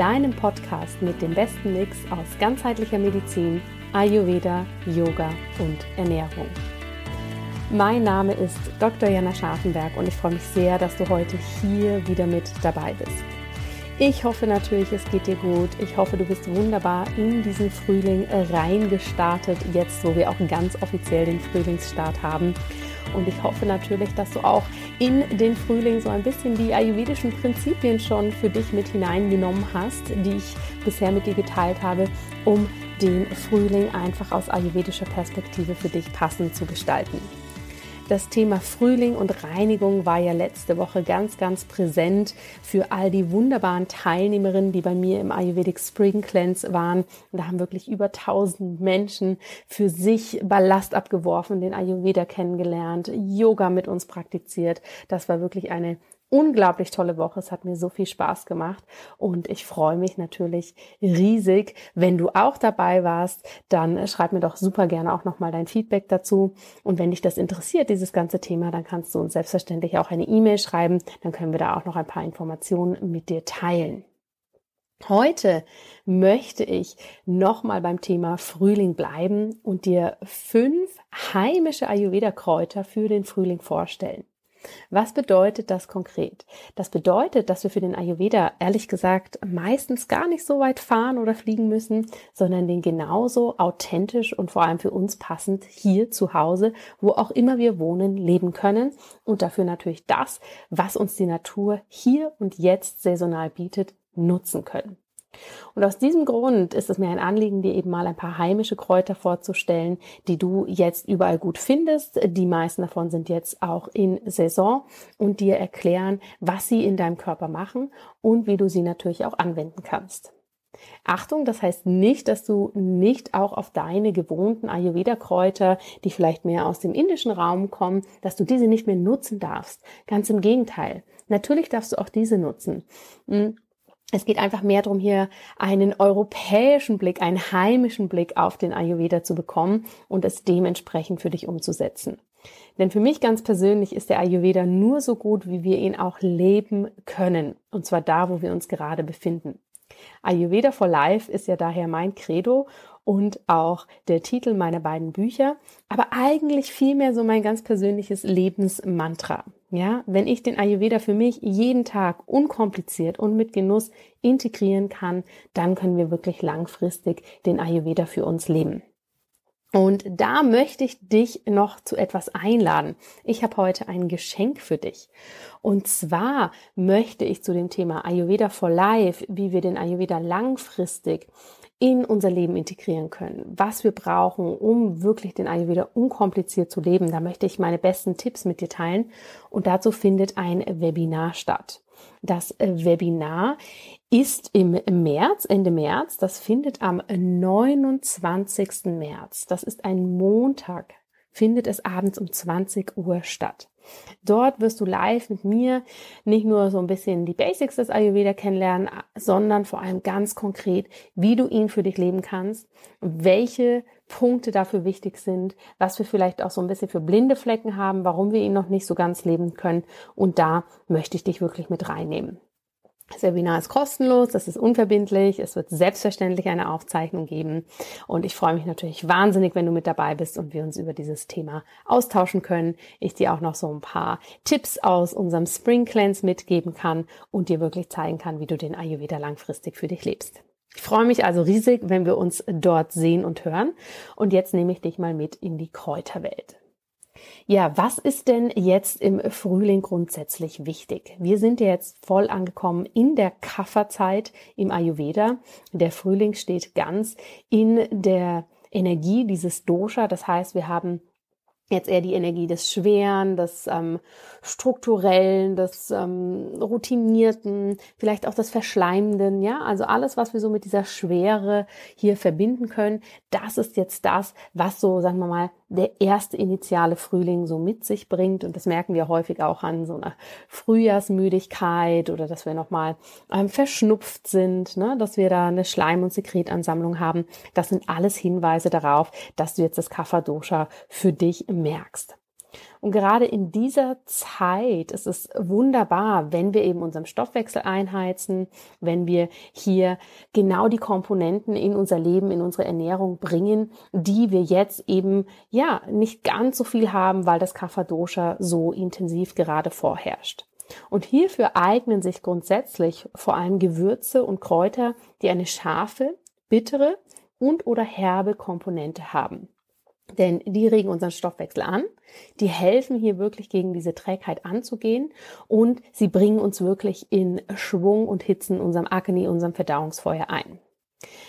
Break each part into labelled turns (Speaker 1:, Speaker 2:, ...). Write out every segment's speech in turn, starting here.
Speaker 1: deinem Podcast mit dem besten Mix aus ganzheitlicher Medizin, Ayurveda, Yoga und Ernährung. Mein Name ist Dr. Jana Scharfenberg und ich freue mich sehr, dass du heute hier wieder mit dabei bist. Ich hoffe natürlich, es geht dir gut. Ich hoffe, du bist wunderbar in diesen Frühling reingestartet, jetzt wo wir auch ganz offiziell den Frühlingsstart haben. Und ich hoffe natürlich, dass du auch in den Frühling so ein bisschen die ayurvedischen Prinzipien schon für dich mit hineingenommen hast, die ich bisher mit dir geteilt habe, um den Frühling einfach aus ayurvedischer Perspektive für dich passend zu gestalten. Das Thema Frühling und Reinigung war ja letzte Woche ganz, ganz präsent für all die wunderbaren Teilnehmerinnen, die bei mir im Ayurvedic Spring Cleanse waren. Und da haben wirklich über 1000 Menschen für sich Ballast abgeworfen, den Ayurveda kennengelernt, Yoga mit uns praktiziert. Das war wirklich eine unglaublich tolle Woche. Es hat mir so viel Spaß gemacht und ich freue mich natürlich riesig. Wenn du auch dabei warst, dann schreib mir doch super gerne auch nochmal dein Feedback dazu. Und wenn dich das interessiert, dieses ganze Thema, dann kannst du uns selbstverständlich auch eine E-Mail schreiben. Dann können wir da auch noch ein paar Informationen mit dir teilen. Heute möchte ich nochmal beim Thema Frühling bleiben und dir fünf heimische Ayurveda-Kräuter für den Frühling vorstellen. Was bedeutet das konkret? Das bedeutet, dass wir für den Ayurveda ehrlich gesagt meistens gar nicht so weit fahren oder fliegen müssen, sondern den genauso authentisch und vor allem für uns passend hier zu Hause, wo auch immer wir wohnen, leben können und dafür natürlich das, was uns die Natur hier und jetzt saisonal bietet, nutzen können. Und aus diesem Grund ist es mir ein Anliegen, dir eben mal ein paar heimische Kräuter vorzustellen, die du jetzt überall gut findest. Die meisten davon sind jetzt auch in Saison und dir erklären, was sie in deinem Körper machen und wie du sie natürlich auch anwenden kannst. Achtung, das heißt nicht, dass du nicht auch auf deine gewohnten Ayurveda-Kräuter, die vielleicht mehr aus dem indischen Raum kommen, dass du diese nicht mehr nutzen darfst. Ganz im Gegenteil. Natürlich darfst du auch diese nutzen. Es geht einfach mehr darum, hier einen europäischen Blick, einen heimischen Blick auf den Ayurveda zu bekommen und es dementsprechend für dich umzusetzen. Denn für mich ganz persönlich ist der Ayurveda nur so gut, wie wir ihn auch leben können. Und zwar da, wo wir uns gerade befinden. Ayurveda for Life ist ja daher mein Credo und auch der Titel meiner beiden Bücher, aber eigentlich vielmehr so mein ganz persönliches Lebensmantra. Ja, wenn ich den Ayurveda für mich jeden Tag unkompliziert und mit Genuss integrieren kann, dann können wir wirklich langfristig den Ayurveda für uns leben. Und da möchte ich dich noch zu etwas einladen. Ich habe heute ein Geschenk für dich. Und zwar möchte ich zu dem Thema Ayurveda for Life, wie wir den Ayurveda langfristig in unser Leben integrieren können, was wir brauchen, um wirklich den Ayurveda unkompliziert zu leben. Da möchte ich meine besten Tipps mit dir teilen und dazu findet ein Webinar statt. Das Webinar ist im März, Ende März, das findet am 29. März, das ist ein Montag findet es abends um 20 Uhr statt. Dort wirst du live mit mir nicht nur so ein bisschen die Basics des Ayurveda kennenlernen, sondern vor allem ganz konkret, wie du ihn für dich leben kannst, welche Punkte dafür wichtig sind, was wir vielleicht auch so ein bisschen für blinde Flecken haben, warum wir ihn noch nicht so ganz leben können. Und da möchte ich dich wirklich mit reinnehmen. Das Webinar ist kostenlos, das ist unverbindlich, es wird selbstverständlich eine Aufzeichnung geben und ich freue mich natürlich wahnsinnig, wenn du mit dabei bist und wir uns über dieses Thema austauschen können. Ich dir auch noch so ein paar Tipps aus unserem Spring Cleanse mitgeben kann und dir wirklich zeigen kann, wie du den Ayurveda langfristig für dich lebst. Ich freue mich also riesig, wenn wir uns dort sehen und hören und jetzt nehme ich dich mal mit in die Kräuterwelt. Ja, was ist denn jetzt im Frühling grundsätzlich wichtig? Wir sind ja jetzt voll angekommen in der Kafferzeit im Ayurveda. Der Frühling steht ganz in der Energie dieses Dosha. Das heißt, wir haben jetzt eher die Energie des Schweren, des ähm, Strukturellen, des ähm, Routinierten, vielleicht auch des Verschleimenden, ja, also alles, was wir so mit dieser Schwere hier verbinden können, das ist jetzt das, was so, sagen wir mal, der erste initiale Frühling so mit sich bringt. Und das merken wir häufig auch an so einer Frühjahrsmüdigkeit oder dass wir nochmal ähm, verschnupft sind, ne? dass wir da eine Schleim- und Sekretansammlung haben. Das sind alles Hinweise darauf, dass du jetzt das Kapha-Dosha für dich merkst. Und gerade in dieser Zeit ist es wunderbar, wenn wir eben unseren Stoffwechsel einheizen, wenn wir hier genau die Komponenten in unser Leben, in unsere Ernährung bringen, die wir jetzt eben, ja, nicht ganz so viel haben, weil das Kapha-Dosha so intensiv gerade vorherrscht. Und hierfür eignen sich grundsätzlich vor allem Gewürze und Kräuter, die eine scharfe, bittere und oder herbe Komponente haben. Denn die regen unseren Stoffwechsel an, die helfen hier wirklich gegen diese Trägheit anzugehen und sie bringen uns wirklich in Schwung und hitzen unserem Akne, unserem Verdauungsfeuer ein.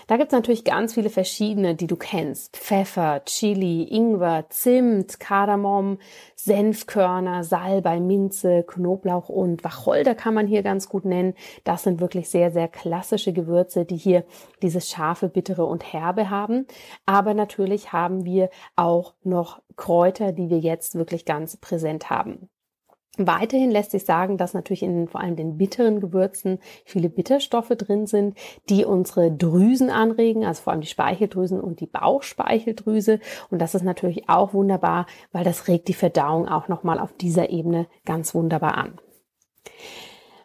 Speaker 1: Da gibt's natürlich ganz viele verschiedene, die du kennst. Pfeffer, Chili, Ingwer, Zimt, Kardamom, Senfkörner, Salbei, Minze, Knoblauch und Wacholder kann man hier ganz gut nennen. Das sind wirklich sehr, sehr klassische Gewürze, die hier dieses scharfe, bittere und herbe haben. Aber natürlich haben wir auch noch Kräuter, die wir jetzt wirklich ganz präsent haben. Weiterhin lässt sich sagen, dass natürlich in vor allem den bitteren Gewürzen viele Bitterstoffe drin sind, die unsere Drüsen anregen, also vor allem die Speicheldrüsen und die Bauchspeicheldrüse. Und das ist natürlich auch wunderbar, weil das regt die Verdauung auch nochmal auf dieser Ebene ganz wunderbar an.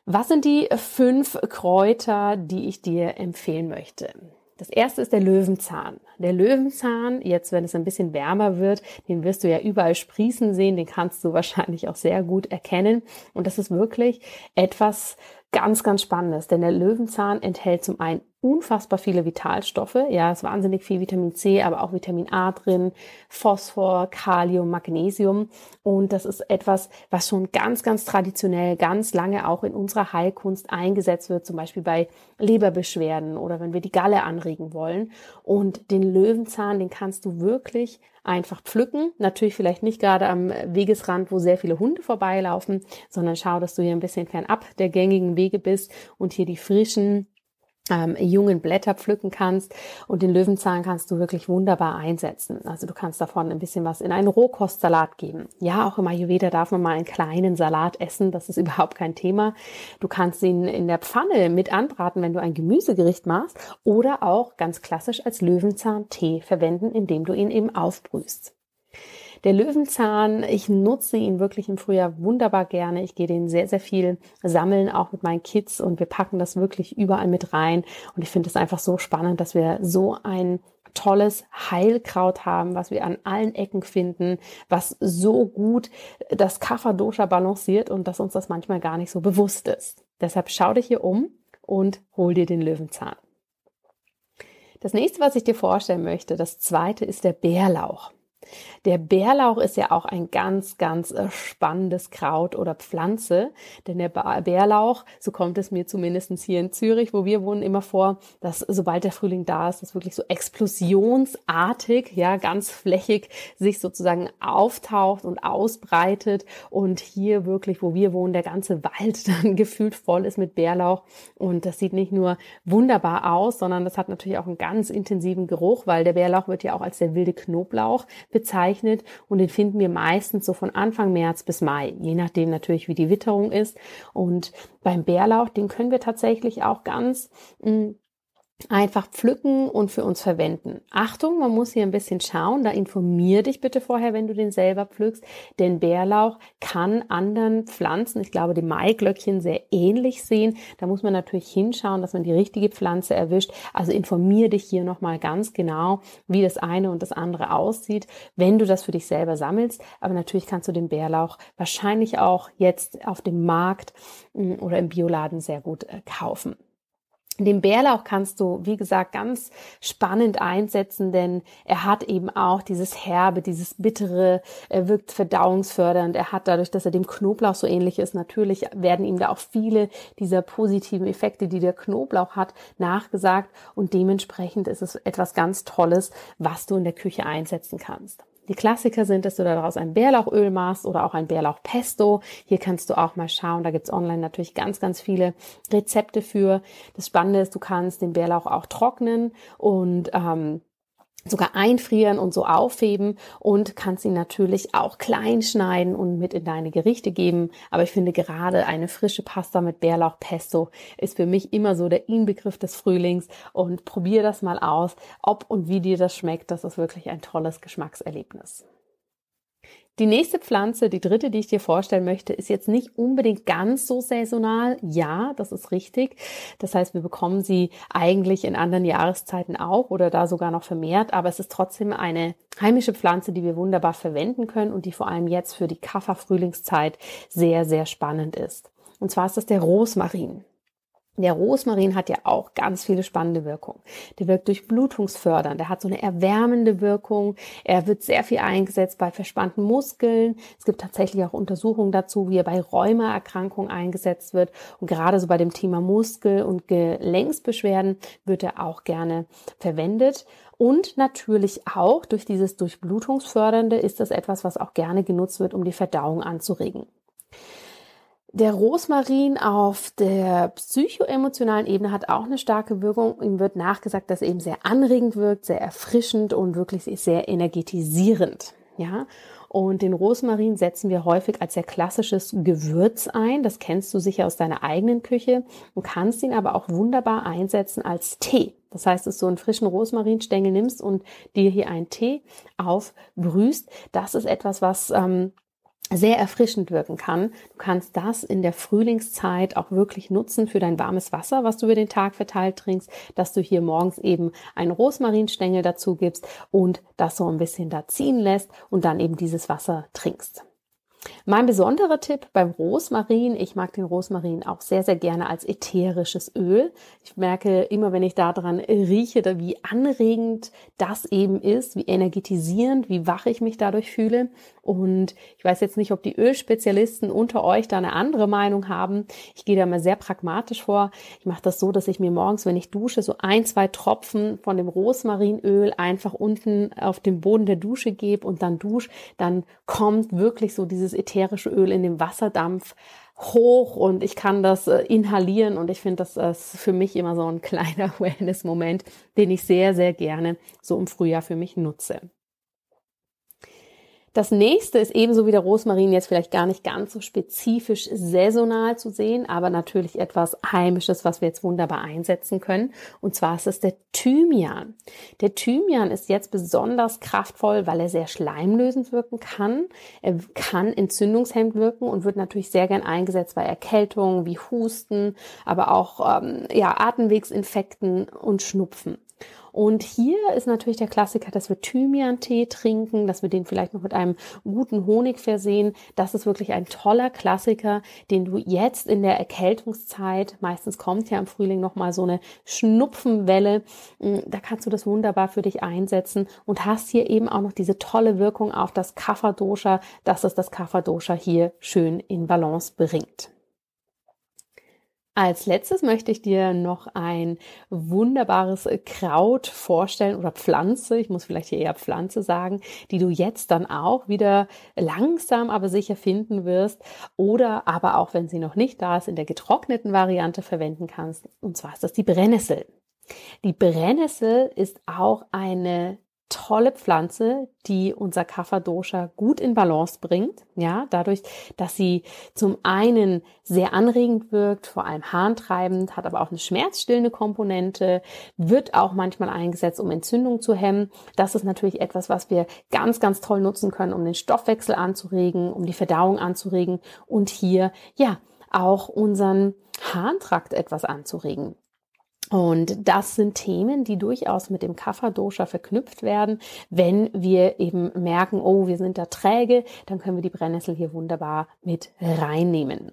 Speaker 1: Was sind die fünf Kräuter, die ich dir empfehlen möchte? Das erste ist der Löwenzahn. Der Löwenzahn, jetzt wenn es ein bisschen wärmer wird, den wirst du ja überall sprießen sehen, den kannst du wahrscheinlich auch sehr gut erkennen. Und das ist wirklich etwas ganz, ganz Spannendes, denn der Löwenzahn enthält zum einen unfassbar viele Vitalstoffe. Ja, es ist wahnsinnig viel Vitamin C, aber auch Vitamin A drin, Phosphor, Kalium, Magnesium. Und das ist etwas, was schon ganz, ganz traditionell, ganz lange auch in unserer Heilkunst eingesetzt wird, zum Beispiel bei Leberbeschwerden oder wenn wir die Galle anregen wollen. Und den Löwenzahn, den kannst du wirklich einfach pflücken. Natürlich vielleicht nicht gerade am Wegesrand, wo sehr viele Hunde vorbeilaufen, sondern schau, dass du hier ein bisschen fernab der gängigen Wege bist und hier die frischen ähm, jungen Blätter pflücken kannst und den Löwenzahn kannst du wirklich wunderbar einsetzen. Also du kannst davon ein bisschen was in einen Rohkostsalat geben. Ja, auch im Ayurveda darf man mal einen kleinen Salat essen, das ist überhaupt kein Thema. Du kannst ihn in der Pfanne mit anbraten, wenn du ein Gemüsegericht machst oder auch ganz klassisch als Löwenzahntee verwenden, indem du ihn eben aufbrühst. Der Löwenzahn, ich nutze ihn wirklich im Frühjahr wunderbar gerne. Ich gehe den sehr, sehr viel sammeln, auch mit meinen Kids und wir packen das wirklich überall mit rein. Und ich finde es einfach so spannend, dass wir so ein tolles Heilkraut haben, was wir an allen Ecken finden, was so gut das Kapha-Dosha balanciert und dass uns das manchmal gar nicht so bewusst ist. Deshalb schau dich hier um und hol dir den Löwenzahn. Das nächste, was ich dir vorstellen möchte, das zweite ist der Bärlauch. Der Bärlauch ist ja auch ein ganz, ganz äh, spannendes Kraut oder Pflanze, denn der Bärlauch, so kommt es mir zumindest hier in Zürich, wo wir wohnen, immer vor, dass sobald der Frühling da ist, das wirklich so explosionsartig, ja, ganz flächig sich sozusagen auftaucht und ausbreitet und hier wirklich, wo wir wohnen, der ganze Wald dann gefühlt voll ist mit Bärlauch. Und das sieht nicht nur wunderbar aus, sondern das hat natürlich auch einen ganz intensiven Geruch, weil der Bärlauch wird ja auch als der wilde Knoblauch bezeichnet und den finden wir meistens so von Anfang März bis Mai, je nachdem natürlich, wie die Witterung ist. Und beim Bärlauch, den können wir tatsächlich auch ganz mh, mm, einfach pflücken und für uns verwenden. Achtung, man muss hier ein bisschen schauen, da informier dich bitte vorher, wenn du den selber pflückst, denn Bärlauch kann anderen Pflanzen, ich glaube dem Maiglöckchen sehr ähnlich sehen. Da muss man natürlich hinschauen, dass man die richtige Pflanze erwischt. Also informier dich hier nochmal ganz genau, wie das eine und das andere aussieht, wenn du das für dich selber sammelst. Aber natürlich kannst du den Bärlauch wahrscheinlich auch jetzt auf dem Markt mm, oder im Bioladen sehr gut äh, kaufen. Den Bärlauch kannst du, wie gesagt, ganz spannend einsetzen, denn er hat eben auch dieses Herbe, dieses Bittere, er wirkt verdauungsfördernd, er hat dadurch, dass er dem Knoblauch so ähnlich ist, natürlich werden ihm da auch viele dieser positiven Effekte, die der Knoblauch hat, nachgesagt. Und dementsprechend ist es etwas ganz Tolles, was du in der Küche einsetzen kannst. Die Klassiker sind, dass du daraus ein Bärlauchöl machst oder auch ein Bärlauchpesto. Hier kannst du auch mal schauen. Da gibt's online natürlich ganz, ganz viele Rezepte für. Das Spannende ist, du kannst den Bärlauch auch trocknen und ähm, sogar einfrieren und so aufheben und kannst ihn natürlich auch klein schneiden und mit in deine Gerichte geben. Aber ich finde gerade eine frische Pasta mit Bärlauchpesto ist für mich immer so der Inbegriff des Frühlings und probier das mal aus, ob und wie dir das schmeckt. Das ist wirklich ein tolles Geschmackserlebnis. Die nächste Pflanze, die dritte, die ich dir vorstellen möchte, ist jetzt nicht unbedingt ganz so saisonal. Ja, das ist richtig. Das heißt, wir bekommen sie eigentlich in anderen Jahreszeiten auch oder da sogar noch vermehrt. Aber es ist trotzdem eine heimische Pflanze, die wir wunderbar verwenden können und die vor allem jetzt für die Kaffer-Frühlingszeit sehr, sehr spannend ist. Und zwar ist das der Rosmarin. Der Rosmarin hat ja auch ganz viele spannende Wirkungen. Der wirkt durchblutungsfördernd, der hat so eine erwärmende Wirkung. Er wird sehr viel eingesetzt bei verspannten Muskeln. Es gibt tatsächlich auch Untersuchungen dazu, wie er bei Rheumaerkrankungen eingesetzt wird. Und gerade so bei dem Thema Muskel- und Gelenksbeschwerden wird er auch gerne verwendet. Und natürlich auch durch dieses Durchblutungsfördernde ist das etwas, was auch gerne genutzt wird, um die Verdauung anzuregen. Der Rosmarin auf der psychoemotionalen Ebene hat auch eine starke Wirkung. Ihm wird nachgesagt, dass er eben sehr anregend wirkt, sehr erfrischend und wirklich sehr energetisierend. Ja, und den Rosmarin setzen wir häufig als sehr klassisches Gewürz ein. Das kennst du sicher aus deiner eigenen Küche und kannst ihn aber auch wunderbar einsetzen als Tee. Das heißt, dass du einen frischen Rosmarinstängel nimmst und dir hier einen Tee aufbrühst. Das ist etwas, was ähm, sehr erfrischend wirken kann. Du kannst das in der Frühlingszeit auch wirklich nutzen für dein warmes Wasser, was du über den Tag verteilt trinkst, dass du hier morgens eben einen Rosmarinstängel dazu gibst und das so ein bisschen da ziehen lässt und dann eben dieses Wasser trinkst. Mein besonderer Tipp beim Rosmarin, ich mag den Rosmarin auch sehr, sehr gerne als ätherisches Öl. Ich merke immer, wenn ich daran rieche, wie anregend das eben ist, wie energetisierend, wie wach ich mich dadurch fühle. Und ich weiß jetzt nicht, ob die Ölspezialisten unter euch da eine andere Meinung haben. Ich gehe da mal sehr pragmatisch vor. Ich mache das so, dass ich mir morgens, wenn ich dusche, so ein, zwei Tropfen von dem Rosmarinöl einfach unten auf den Boden der Dusche gebe und dann dusche. Dann kommt wirklich so dieses ätherische Öl in dem Wasserdampf hoch und ich kann das äh, inhalieren und ich finde, das ist für mich immer so ein kleiner Wellness-Moment, den ich sehr, sehr gerne so im Frühjahr für mich nutze. Das nächste ist ebenso wie der Rosmarin jetzt vielleicht gar nicht ganz so spezifisch saisonal zu sehen, aber natürlich etwas Heimisches, was wir jetzt wunderbar einsetzen können. Und zwar ist es der Thymian. Der Thymian ist jetzt besonders kraftvoll, weil er sehr schleimlösend wirken kann. Er kann entzündungshemmend wirken und wird natürlich sehr gern eingesetzt bei Erkältungen wie Husten, aber auch ähm, ja, Atemwegsinfekten und Schnupfen. Und hier ist natürlich der Klassiker, dass wir Thymian-Tee trinken, dass wir den vielleicht noch mit einem guten Honig versehen. Das ist wirklich ein toller Klassiker, den du jetzt in der Erkältungszeit, meistens kommt ja im Frühling nochmal so eine Schnupfenwelle, hm, da kannst du das wunderbar für dich einsetzen und hast hier eben auch noch diese tolle Wirkung auf das Kapha-Dosha, dass es das Kapha-Dosha hier schön in Balance bringt. Als letztes möchte ich dir noch ein wunderbares Kraut vorstellen oder Pflanze, ich muss vielleicht hier eher Pflanze sagen, die du jetzt dann auch wieder langsam aber sicher finden wirst oder aber auch wenn sie noch nicht da ist, in der getrockneten Variante verwenden kannst. Und zwar ist das die Brennnessel. Die Brennnessel ist auch eine tolle Pflanze, die unser Kapha-Dosha gut in Balance bringt. Ja, dadurch, dass sie zum einen sehr anregend wirkt, vor allem harntreibend, hat aber auch eine schmerzstillende Komponente, wird auch manchmal eingesetzt, um Entzündung zu hemmen. Das ist natürlich etwas, was wir ganz, ganz toll nutzen können, um den Stoffwechsel anzuregen, um die Verdauung anzuregen und hier, ja, auch unseren Harntrakt etwas anzuregen. Und das sind Themen, die durchaus mit dem Kapha-Dosha verknüpft werden. Wenn wir eben merken, oh, wir sind da träge, dann können wir die Brennnessel hier wunderbar mit reinnehmen.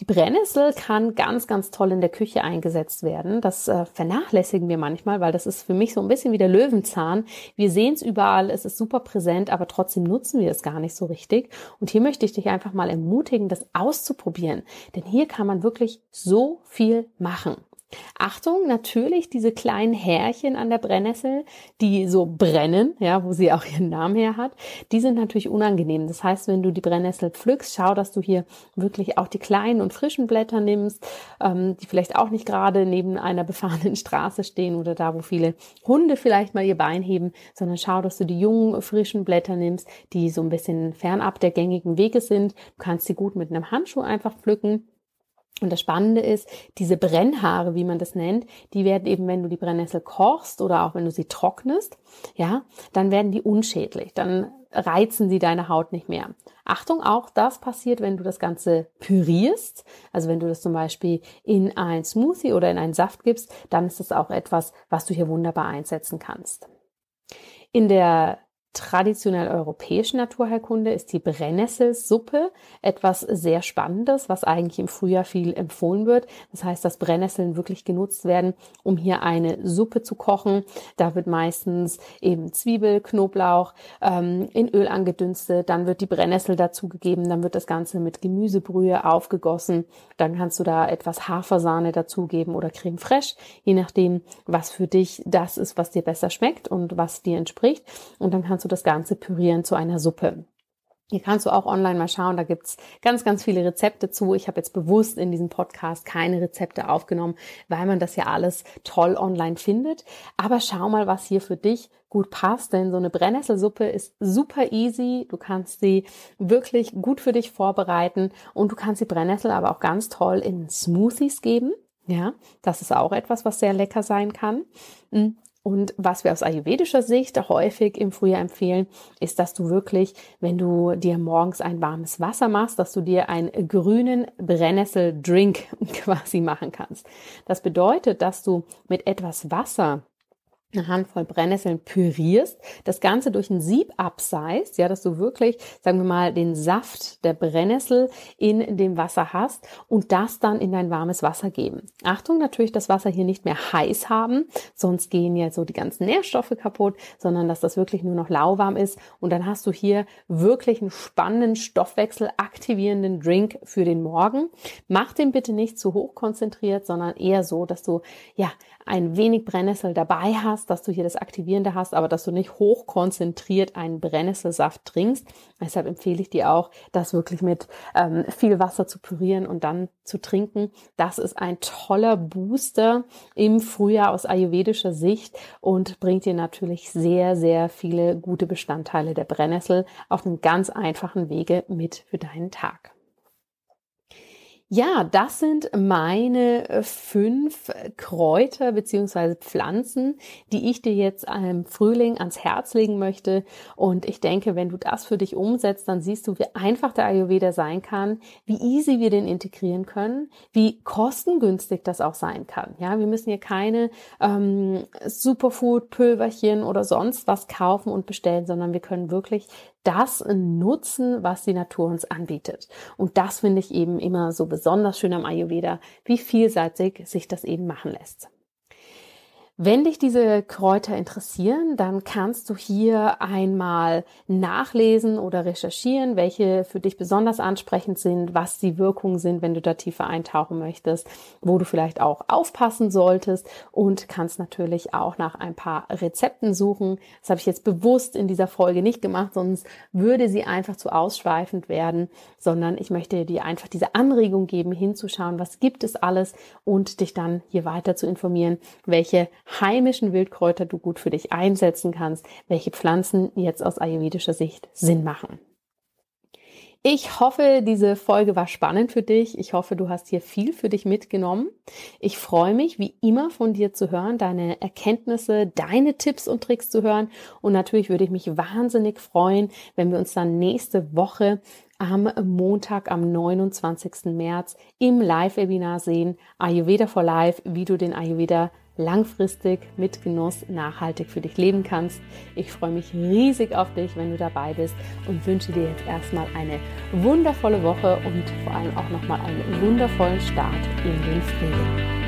Speaker 1: Die Brennnessel kann ganz, ganz toll in der Küche eingesetzt werden. Das äh, vernachlässigen wir manchmal, weil das ist für mich so ein bisschen wie der Löwenzahn. Wir sehen es überall, es ist super präsent, aber trotzdem nutzen wir es gar nicht so richtig. Und hier möchte ich dich einfach mal ermutigen, das auszuprobieren. Denn hier kann man wirklich so viel machen. Achtung, natürlich diese kleinen Härchen an der Brennnessel, die so brennen, ja, wo sie auch ihren Namen her hat, die sind natürlich unangenehm. Das heißt, wenn du die Brennnessel pflückst, schau, dass du hier wirklich auch die kleinen und frischen Blätter nimmst, ähm, die vielleicht auch nicht gerade neben einer befahrenen Straße stehen oder da, wo viele Hunde vielleicht mal ihr Bein heben, sondern schau, dass du die jungen, frischen Blätter nimmst, die so ein bisschen fernab der gängigen Wege sind. Du kannst sie gut mit einem Handschuh einfach pflücken und das Spannende ist, diese Brennhaare, wie man das nennt, die werden eben, wenn du die Brennnessel kochst oder auch wenn du sie trocknest, ja, dann werden die unschädlich. Dann reizen sie deine Haut nicht mehr. Achtung, auch das passiert, wenn du das Ganze pürierst. Also wenn du das zum Beispiel in ein Smoothie oder in einen Saft gibst, dann ist das auch etwas, was du hier wunderbar einsetzen kannst. In der traditionell europäischen Naturheilkunde ist die Brennnesselsuppe etwas sehr Spannendes, was eigentlich im Frühjahr viel empfohlen wird. Das heißt, dass Brennnesseln wirklich genutzt werden, um hier eine Suppe zu kochen. Da wird meistens eben Zwiebel, Knoblauch ähm, in Öl angedünstet, dann wird die Brennnessel dazugegeben, dann wird das Ganze mit Gemüsebrühe aufgegossen. Dann kannst du da etwas Hafersahne dazugeben oder Creme fraiche, je nachdem, was für dich das ist, was dir besser schmeckt und was dir entspricht. Und dann kannst kannst du das Ganze pürieren zu einer Suppe. Hier kannst du auch online mal schauen, da gibt's ganz, ganz viele Rezepte zu. Ich habe jetzt bewusst in diesem Podcast keine Rezepte aufgenommen, weil man das ja alles toll online findet. Aber schau mal, was hier für dich gut passt, denn so eine Brennnesselsuppe ist super easy. Du kannst sie wirklich gut für dich vorbereiten und du kannst die Brennnessel aber auch ganz toll in Smoothies geben. Ja, das ist auch etwas, was sehr lecker sein kann. Und was wir aus ayurvedischer Sicht häufig im Frühjahr empfehlen, ist, dass du wirklich, wenn du dir morgens ein warmes Wasser machst, dass du dir einen grünen Brennnessel-Drink quasi machen kannst. Das bedeutet, dass du mit etwas Wasser eine Handvoll Brennnesseln pürierst, das Ganze durch ein Sieb abseist, ja, dass du wirklich, sagen wir mal, den Saft der Brennnessel in dem Wasser hast und das dann in dein warmes Wasser geben. Achtung, natürlich das Wasser hier nicht mehr heiß haben, sonst gehen ja so die ganzen Nährstoffe kaputt, sondern dass das wirklich nur noch lauwarm ist und dann hast du hier wirklich einen spannenden Stoffwechsel aktivierenden Drink für den Morgen. Mach den bitte nicht zu hoch konzentriert, sondern eher so, dass du ja ein wenig Brennnessel dabei hast, dass du hier das Aktivierende hast, aber dass du nicht hoch konzentriert einen Brennnesselsaft trinkst. Deshalb empfehle ich dir auch, das wirklich mit ähm, viel Wasser zu pürieren und dann zu trinken. Das ist ein toller Booster im Frühjahr aus ayurvedischer Sicht und bringt dir natürlich sehr, sehr viele gute Bestandteile der Brennnessel auf einem ganz einfachen Wege mit für deinen Tag. Ja, das sind meine äh, fünf Kräuter beziehungsweise Pflanzen, die ich dir jetzt im Frühling ans Herz legen möchte. Und ich denke, wenn du das für dich umsetzt, dann siehst du, wie einfach der Ayurveda sein kann, wie easy wir den integrieren können, wie kostengünstig das auch sein kann. Ja, wir müssen hier keine ähm, Superfood-Pülverchen oder sonst was kaufen und bestellen, sondern wir können wirklich das nutzen, was die Natur uns anbietet. Und das finde ich eben immer so besonders schön am Ayurveda, wie vielseitig sich das eben machen lässt. Wenn dich diese Kräuter interessieren, dann kannst du hier einmal nachlesen oder recherchieren, welche für dich besonders ansprechend sind, was die Wirkungen sind, wenn du da tiefer eintauchen möchtest, wo du vielleicht auch aufpassen solltest und kannst natürlich auch nach ein paar Rezepten suchen. Das habe ich jetzt bewusst in dieser Folge nicht gemacht, sonst würde sie einfach zu ausschweifend werden, sondern ich möchte dir einfach diese Anregung geben, hinzuschauen, was gibt es alles und dich dann hier weiter zu informieren, welche heimischen Wildkräuter du gut für dich einsetzen kannst, welche Pflanzen jetzt aus ayurvedischer Sicht Sinn machen. Ich hoffe, diese Folge war spannend für dich. Ich hoffe, du hast hier viel für dich mitgenommen. Ich freue mich, wie immer von dir zu hören, deine Erkenntnisse, deine Tipps und Tricks zu hören. Und natürlich würde ich mich wahnsinnig freuen, wenn wir uns dann nächste Woche am Montag, am 29. März im Live-Webinar sehen. Ayurveda for Life, wie du den Ayurveda langfristig mit Genuss nachhaltig für dich leben kannst. Ich freue mich riesig auf dich, wenn du dabei bist und wünsche dir jetzt erstmal eine wundervolle Woche und vor allem auch nochmal einen wundervollen Start in den Frühling.